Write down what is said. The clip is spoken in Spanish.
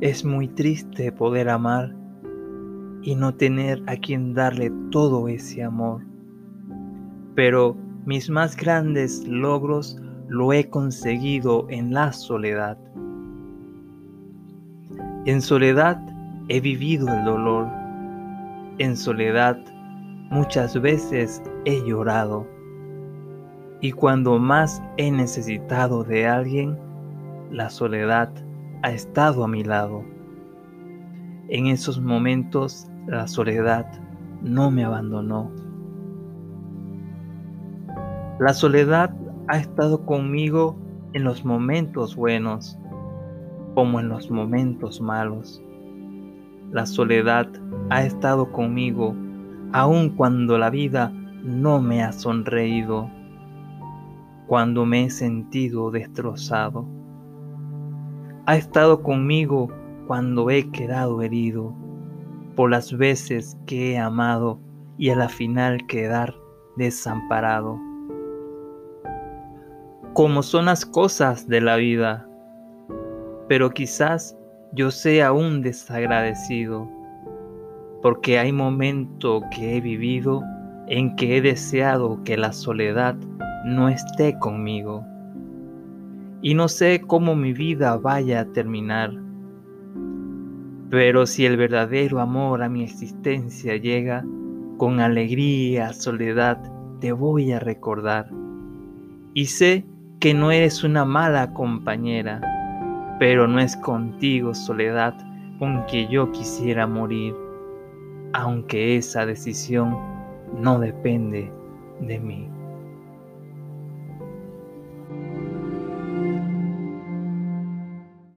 Es muy triste poder amar y no tener a quien darle todo ese amor. Pero mis más grandes logros lo he conseguido en la soledad. En soledad he vivido el dolor. En soledad muchas veces he llorado. Y cuando más he necesitado de alguien, la soledad ha estado a mi lado. En esos momentos la soledad no me abandonó. La soledad ha estado conmigo en los momentos buenos como en los momentos malos. La soledad ha estado conmigo aun cuando la vida no me ha sonreído, cuando me he sentido destrozado. Ha estado conmigo cuando he quedado herido por las veces que he amado y a la final quedar desamparado. Como son las cosas de la vida, pero quizás yo sea un desagradecido, porque hay momentos que he vivido en que he deseado que la soledad no esté conmigo. Y no sé cómo mi vida vaya a terminar. Pero si el verdadero amor a mi existencia llega, con alegría, soledad, te voy a recordar. Y sé que no eres una mala compañera, pero no es contigo, soledad, con que yo quisiera morir, aunque esa decisión no depende de mí.